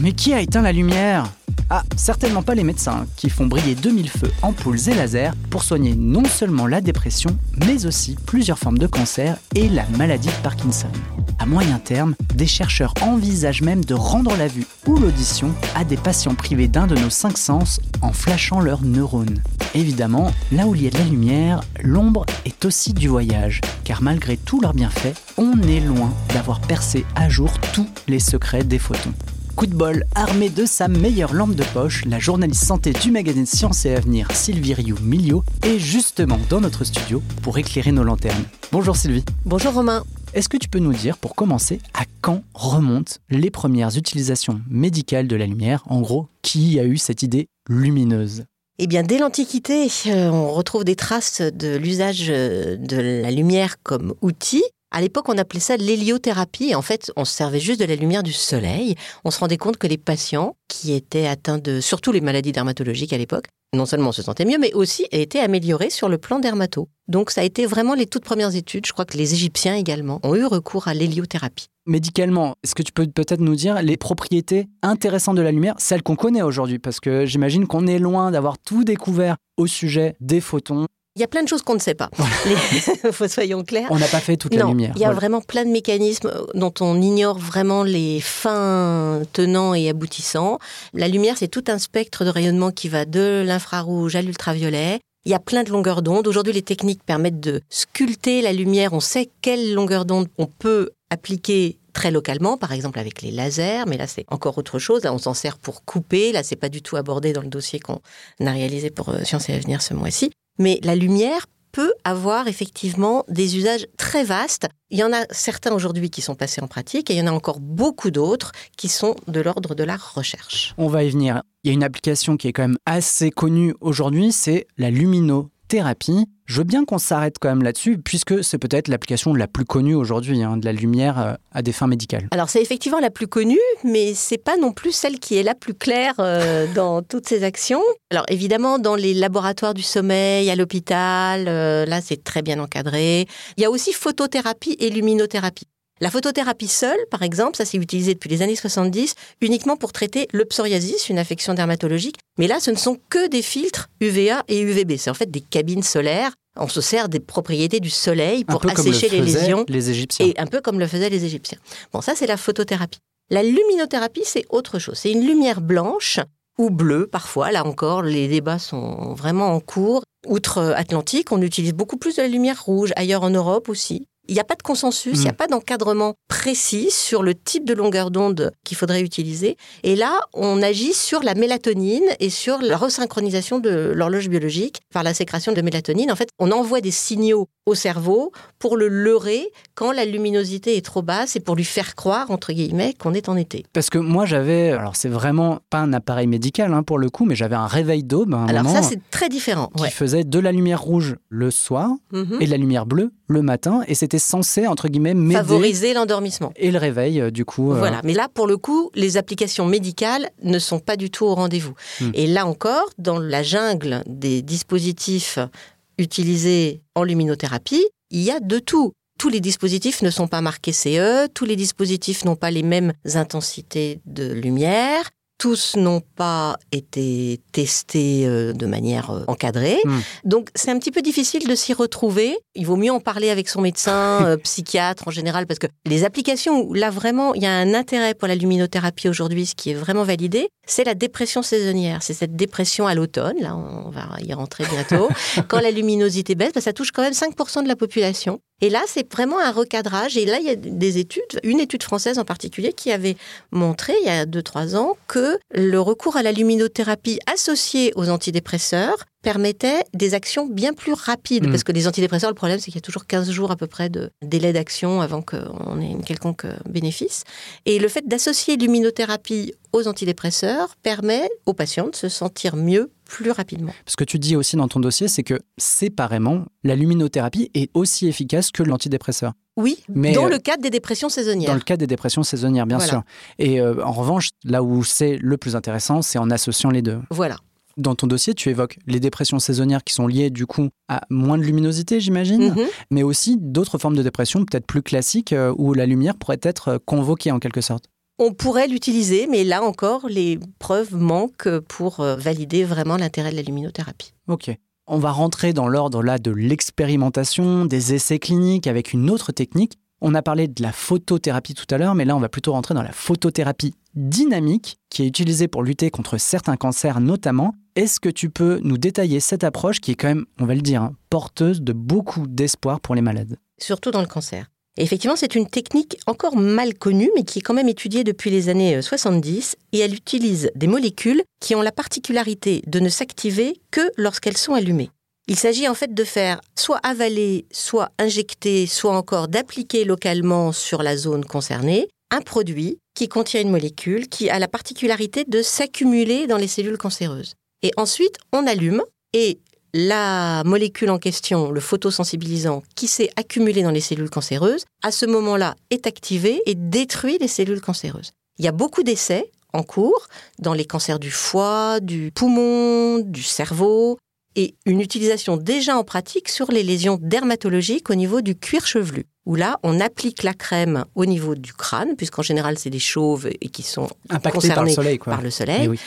Mais qui a éteint la lumière? Ah, certainement pas les médecins, qui font briller 2000 feux, ampoules et lasers pour soigner non seulement la dépression, mais aussi plusieurs formes de cancer et la maladie de Parkinson. À moyen terme, des chercheurs envisagent même de rendre la vue ou l'audition à des patients privés d'un de nos cinq sens en flashant leurs neurones. Évidemment, là où il y a de la lumière, l'ombre est aussi du voyage, car malgré tous leurs bienfaits, on est loin d'avoir percé à jour tous les secrets des photons. Coup de bol, armée de sa meilleure lampe de poche, la journaliste santé du magazine Science et Avenir, Sylvie Rioux-Milio, est justement dans notre studio pour éclairer nos lanternes. Bonjour Sylvie. Bonjour Romain. Est-ce que tu peux nous dire, pour commencer, à quand remontent les premières utilisations médicales de la lumière? En gros, qui a eu cette idée lumineuse? Eh bien, dès l'Antiquité, euh, on retrouve des traces de l'usage euh, de la lumière comme outil à l'époque, on appelait ça l'héliothérapie. En fait, on se servait juste de la lumière du soleil. On se rendait compte que les patients qui étaient atteints de, surtout les maladies dermatologiques à l'époque, non seulement se sentaient mieux, mais aussi étaient améliorés sur le plan dermato. Donc, ça a été vraiment les toutes premières études. Je crois que les Égyptiens également ont eu recours à l'héliothérapie. Médicalement, est-ce que tu peux peut-être nous dire les propriétés intéressantes de la lumière, celles qu'on connaît aujourd'hui? Parce que j'imagine qu'on est loin d'avoir tout découvert au sujet des photons, il y a plein de choses qu'on ne sait pas. faut soyons clairs. On n'a pas fait toute la lumière. Il y a vraiment plein de mécanismes dont on ignore vraiment les fins tenants et aboutissants. La lumière, c'est tout un spectre de rayonnement qui va de l'infrarouge à l'ultraviolet. Il y a plein de longueurs d'onde. Aujourd'hui, les techniques permettent de sculpter la lumière. On sait quelle longueur d'onde on peut appliquer très localement, par exemple avec les lasers, mais là c'est encore autre chose. Là, on s'en sert pour couper. Là, c'est pas du tout abordé dans le dossier qu'on a réalisé pour euh, Sciences et Avenir ce mois-ci. Mais la lumière peut avoir effectivement des usages très vastes. Il y en a certains aujourd'hui qui sont passés en pratique et il y en a encore beaucoup d'autres qui sont de l'ordre de la recherche. On va y venir. Il y a une application qui est quand même assez connue aujourd'hui, c'est la luminothérapie. Je veux bien qu'on s'arrête quand même là-dessus, puisque c'est peut-être l'application la plus connue aujourd'hui hein, de la lumière euh, à des fins médicales. Alors c'est effectivement la plus connue, mais c'est pas non plus celle qui est la plus claire euh, dans toutes ces actions. Alors évidemment, dans les laboratoires du sommeil, à l'hôpital, euh, là c'est très bien encadré. Il y a aussi photothérapie et luminothérapie. La photothérapie seule, par exemple, ça s'est utilisé depuis les années 70 uniquement pour traiter le psoriasis, une affection dermatologique. Mais là, ce ne sont que des filtres UVA et UVB. C'est en fait des cabines solaires. On se sert des propriétés du soleil pour assécher les lésions. Les Égyptiens. Et un peu comme le faisaient les Égyptiens. Bon, ça, c'est la photothérapie. La luminothérapie, c'est autre chose. C'est une lumière blanche ou bleue parfois. Là encore, les débats sont vraiment en cours. Outre-Atlantique, on utilise beaucoup plus de la lumière rouge, ailleurs en Europe aussi. Il n'y a pas de consensus, il n'y a mm. pas d'encadrement précis sur le type de longueur d'onde qu'il faudrait utiliser. Et là, on agit sur la mélatonine et sur la resynchronisation de l'horloge biologique par la sécrétion de mélatonine. En fait, on envoie des signaux au cerveau pour le leurrer quand la luminosité est trop basse et pour lui faire croire, entre guillemets, qu'on est en été. Parce que moi, j'avais, alors c'est vraiment pas un appareil médical hein, pour le coup, mais j'avais un réveil d'aube. Alors ça, c'est très différent. Qui faisait de la lumière rouge le soir mm-hmm. et de la lumière bleue le matin. Et c'était censé, entre guillemets, Favoriser l'endormissement. Et le réveil, euh, du coup. Euh, voilà, mais là, pour le coup, les applications médicales ne sont pas du tout au rendez-vous. Hmm. Et là encore, dans la jungle des dispositifs utilisés en luminothérapie, il y a de tout. Tous les dispositifs ne sont pas marqués CE, tous les dispositifs n'ont pas les mêmes intensités de lumière, tous n'ont pas été testés euh, de manière euh, encadrée. Hmm. Donc c'est un petit peu difficile de s'y retrouver. Il vaut mieux en parler avec son médecin, euh, psychiatre en général, parce que les applications où là vraiment il y a un intérêt pour la luminothérapie aujourd'hui, ce qui est vraiment validé, c'est la dépression saisonnière. C'est cette dépression à l'automne, là on va y rentrer bientôt. Quand la luminosité baisse, bah, ça touche quand même 5% de la population. Et là, c'est vraiment un recadrage. Et là, il y a des études, une étude française en particulier, qui avait montré il y a 2-3 ans que le recours à la luminothérapie associée aux antidépresseurs permettait des actions bien plus rapides. Mm. Parce que les antidépresseurs, le problème, c'est qu'il y a toujours 15 jours à peu près de délai d'action avant qu'on ait une quelconque euh, bénéfice. Et le fait d'associer luminothérapie aux antidépresseurs permet aux patients de se sentir mieux plus rapidement. Ce que tu dis aussi dans ton dossier, c'est que séparément, la luminothérapie est aussi efficace que l'antidépresseur. Oui, Mais, dans euh, le cadre des dépressions saisonnières. Dans le cas des dépressions saisonnières, bien Voilà. sûr. Et euh, en revanche, là où c'est le plus intéressant, c'est en associant les deux. Voilà. Dans ton dossier, tu évoques les dépressions saisonnières qui sont liées du coup à moins de luminosité, j'imagine, Mhm. mais aussi d'autres formes de dépression peut-être plus classiques euh, où la lumière pourrait être convoquée en quelque sorte. On pourrait l'utiliser, mais là encore, les preuves manquent pour euh, valider vraiment l'intérêt de la luminothérapie. Ok. On va rentrer dans l'ordre là de l'expérimentation, des essais cliniques avec une autre technique. On a parlé de la photothérapie tout à l'heure, mais là on va plutôt rentrer dans la photothérapie dynamique qui est utilisée pour lutter contre certains cancers notamment. Est-ce que tu peux nous détailler cette approche qui est quand même, on va le dire, hein, porteuse de beaucoup d'espoir pour les malades? Surtout dans le cancer. Effectivement, c'est une technique encore mal connue, mais qui est quand même étudiée depuis les années euh, 70, et elle utilise des molécules qui ont la particularité de ne s'activer que lorsqu'elles sont allumées. Il s'agit en fait de faire soit avaler, soit injecter, soit encore d'appliquer localement sur la zone concernée un produit qui contient une molécule qui a la particularité de s'accumuler dans les cellules cancéreuses. Et ensuite, on allume et la molécule en question, le photosensibilisant, qui s'est accumulé dans les cellules cancéreuses, à ce moment-là est activé et détruit les cellules cancéreuses. Il y a beaucoup d'essais en cours dans les cancers du foie, du poumon, du cerveau, et une utilisation déjà en pratique sur les lésions dermatologiques au niveau du cuir chevelu, où là, on applique la crème au niveau du crâne, puisqu'en général, c'est des chauves et qui sont Impacté par le concernés soleil, quoi. par le soleil. Eh oui.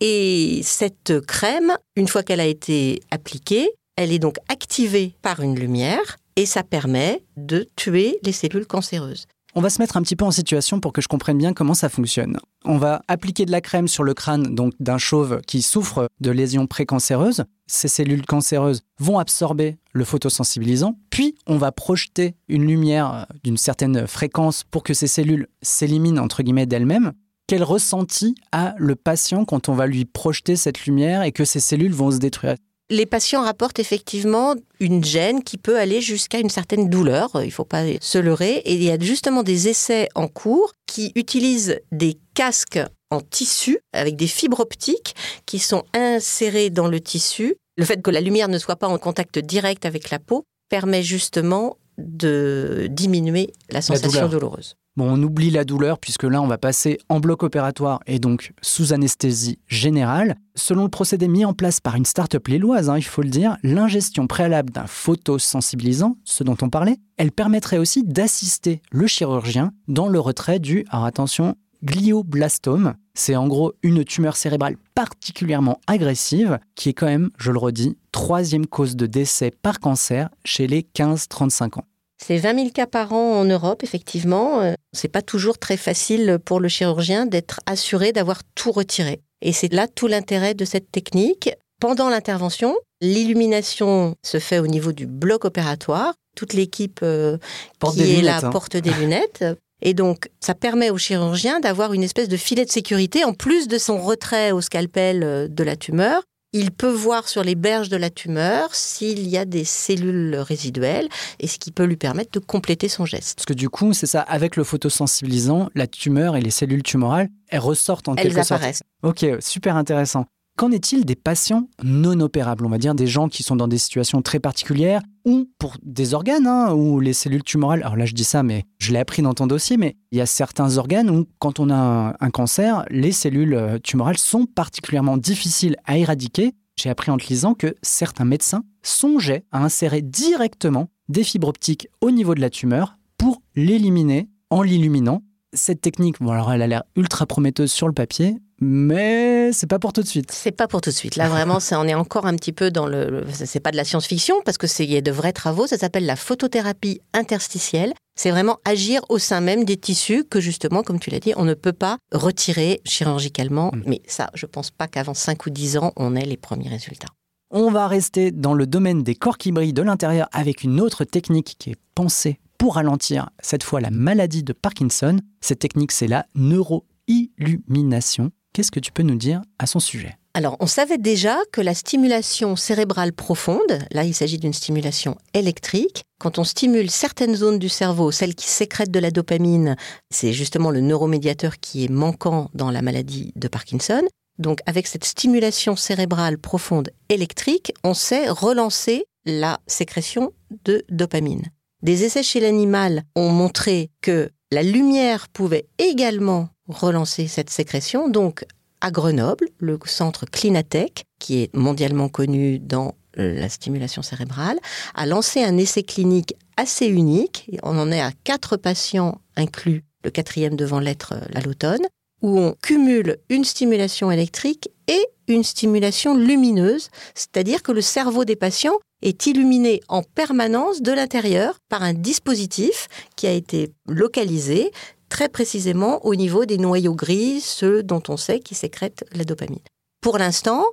Et cette crème, une fois qu'elle a été appliquée, elle est donc activée par une lumière et ça permet de tuer les cellules cancéreuses. On va se mettre un petit peu en situation pour que je comprenne bien comment ça fonctionne. On va appliquer de la crème sur le crâne d'un chauve qui souffre de lésions précancéreuses. Ces cellules cancéreuses vont absorber le photosensibilisant, puis on va projeter une lumière euh, d'une certaine fréquence pour que ces cellules s'éliminent entre guillemets d'elles-mêmes. Quel ressenti a le patient quand on va lui projeter cette lumière et que ces cellules vont se détruire Les patients rapportent effectivement une gêne qui peut aller jusqu'à une certaine douleur, il ne faut pas se leurrer, et il y a justement des essais en cours qui utilisent des casques en tissu avec des fibres optiques qui sont insérées dans le tissu. Le fait que la lumière ne soit pas en contact direct avec la peau permet justement de diminuer la sensation douloureuse. Bon, on oublie la douleur puisque là, on va passer en bloc opératoire et donc sous anesthésie générale. Selon le procédé mis en place par une start-up lilloise, hein, il faut le dire, l'ingestion préalable d'un photosensibilisant, ce dont on parlait, elle permettrait aussi d'assister le chirurgien dans le retrait du, alors attention, glioblastome. C'est en gros une tumeur cérébrale particulièrement agressive qui est quand même, je le redis, troisième cause de décès par cancer chez les 15-35 ans. C'est 20 000 cas par an en Europe, effectivement. Euh, C'est pas toujours très facile pour le chirurgien d'être assuré d'avoir tout retiré. Et c'est là tout l'intérêt de cette technique. Pendant l'intervention, l'illumination se fait au niveau du bloc opératoire. Toute l'équipe euh, Porte qui des est lunettes, là hein. porte des lunettes. Et donc, ça permet au chirurgien d'avoir une espèce de filet de sécurité en plus de son retrait au scalpel euh, de la tumeur. Il peut voir sur les berges de la tumeur s'il y a des cellules résiduelles et ce qui peut lui permettre de compléter son geste. Parce que du coup, c'est ça, avec le photosensibilisant, la tumeur et les cellules tumorales, elles ressortent en Elles quelque sorte. apparaissent. Ok, super intéressant. Qu'en est-il des patients non opérables? On va dire des gens qui sont dans des situations très particulières ou pour des organes hein, où les cellules tumorales. Alors là, je dis ça, mais je l'ai appris dans ton dossier, mais il y a certains organes où, quand on a un, un cancer, les cellules euh, tumorales sont particulièrement difficiles à éradiquer. J'ai appris en te lisant que certains médecins songeaient à insérer directement des fibres optiques au niveau de la tumeur pour l'éliminer en l'illuminant. Cette technique, bon alors elle a l'air ultra prometteuse sur le papier, mais c'est pas pour tout de suite. C'est pas pour tout de suite. Là, vraiment, ça, on est encore un petit peu dans le. C'est pas de la science-fiction parce que c'est y a de vrais travaux. Ça s'appelle la photothérapie interstitielle. C'est vraiment agir au sein même des tissus que justement, comme tu l'as dit, on ne peut pas retirer chirurgicalement. Mm. Mais ça, je pense pas qu'avant 5 ou 10 ans, on ait les premiers résultats. On va rester dans le domaine des corps qui brillent de l'intérieur avec une autre technique qui est pensée pour ralentir cette fois la maladie de Parkinson. Cette technique, c'est la neuroillumination. Qu'est-ce que tu peux nous dire à son sujet? Alors, on savait déjà que la stimulation cérébrale profonde, là il s'agit d'une stimulation électrique, quand on stimule certaines zones du cerveau, celles qui sécrètent de la dopamine, c'est justement le neuromédiateur qui est manquant dans la maladie de Parkinson. Donc avec cette stimulation cérébrale profonde électrique, on sait relancer la sécrétion de dopamine. Des essais chez l'animal ont montré que la lumière pouvait également relancer cette sécrétion. Donc, à Grenoble, le centre Clinatech, qui est mondialement connu dans euh, la stimulation cérébrale, a lancé un essai clinique assez unique. On en est à quatre patients inclus, le quatrième devant l'être à l'automne, où on cumule une stimulation électrique et une stimulation lumineuse, c'est-à-dire que le cerveau des patients est illuminé en permanence de l'intérieur par un dispositif qui a été localisé très précisément au niveau des noyaux gris, ceux dont on sait qu'ils sécrètent la dopamine. Pour l'instant,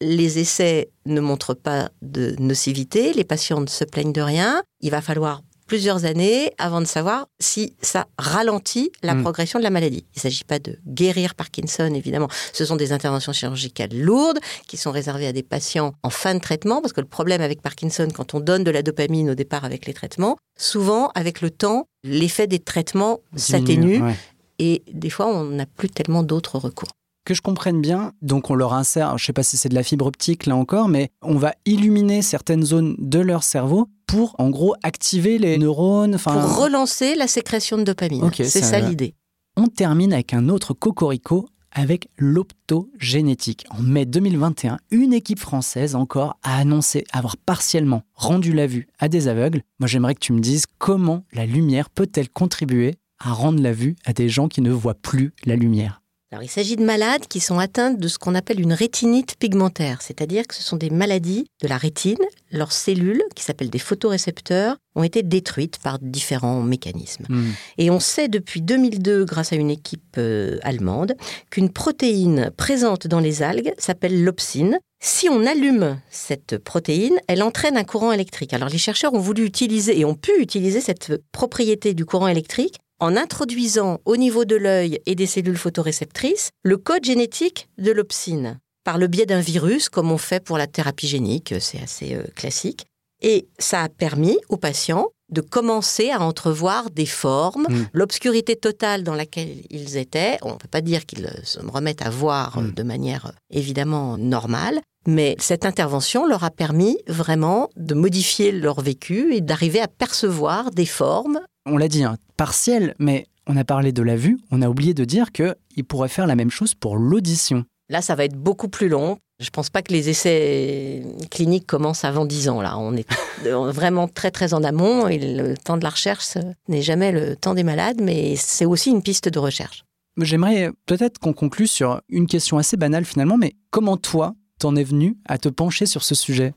les essais ne montrent pas de nocivité, les patients ne se plaignent de rien. Il va falloir plusieurs années avant de savoir si ça ralentit la Mm. progression de la maladie. Il ne s'agit pas de guérir Parkinson, évidemment. Ce sont des interventions chirurgicales lourdes qui sont réservées à des patients en fin de traitement, parce que le problème avec Parkinson, quand on donne de la dopamine au départ avec les traitements, souvent, avec le temps, l'effet des traitements s'atténue Ouais. et des fois, on n'a plus tellement d'autres recours. Que je comprenne bien, donc on leur insère, je sais pas si c'est de la fibre optique là encore, mais on va illuminer certaines zones de leur cerveau pour en gros activer les neurones. Pour relancer la sécrétion de dopamine. C'est ça ça l'idée. On termine avec un autre cocorico avec l'optogénétique. En mai 2021, une équipe française encore a annoncé avoir partiellement rendu la vue à des aveugles. Moi, j'aimerais que tu me dises comment la lumière peut-elle contribuer à rendre la vue à des gens qui ne voient plus la lumière. Alors, il s'agit de malades qui sont atteints de ce qu'on appelle une rétinite pigmentaire, c'est-à-dire que ce sont des maladies de la rétine. Leurs cellules, qui s'appellent des photorécepteurs, ont été détruites par différents mécanismes. Hmm. Et on sait depuis 2002, grâce à une équipe euh, allemande, qu'une protéine présente dans les algues s'appelle l'opsine. Si on allume cette protéine, elle entraîne un courant électrique. Alors les chercheurs ont voulu utiliser et ont pu utiliser cette propriété du courant électrique en introduisant au niveau de l'œil et des cellules photoréceptrices le code génétique de l'opsine par le biais d'un virus, comme on fait pour la thérapie génique, c'est assez euh, classique. Et ça a permis aux patients de commencer à entrevoir des formes, Mm. l'obscurité totale dans laquelle ils étaient. On ne peut pas dire qu'ils euh, se remettent à voir euh, Mm. de manière euh, évidemment normale, mais cette intervention leur a permis vraiment de modifier leur vécu et d'arriver à percevoir des formes. On l'a dit, hein, partiel, mais on a parlé de la vue, on a oublié de dire qu'il pourrait faire la même chose pour l'audition. Là, ça va être beaucoup plus long. Je ne pense pas que les essais cliniques commencent avant 10 ans. Là, on est euh, vraiment très très en amont et le temps de la recherche n'est jamais le temps des malades, mais c'est aussi une piste de recherche. J'aimerais peut-être qu'on conclue sur une question assez banale finalement, mais comment toi, t'en es venu à te pencher sur ce sujet?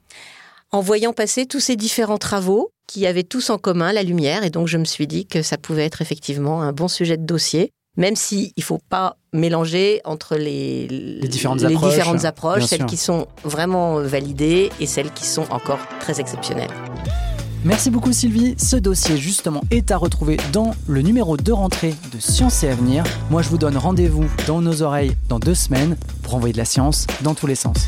En voyant passer tous ces différents travaux qui avaient tous en commun la lumière, et donc je me suis dit que ça pouvait être effectivement un bon sujet de dossier, même s'il ne faut pas mélanger entre les, les différentes approches, différentes approches, bien celles sûr. qui sont vraiment validées et celles qui sont encore très exceptionnelles. Merci beaucoup Sylvie. Ce dossier justement est à retrouver dans le numéro de rentrée de Science et Avenir. Moi je vous donne rendez-vous dans nos oreilles dans deux semaines pour envoyer de la science dans tous les sens.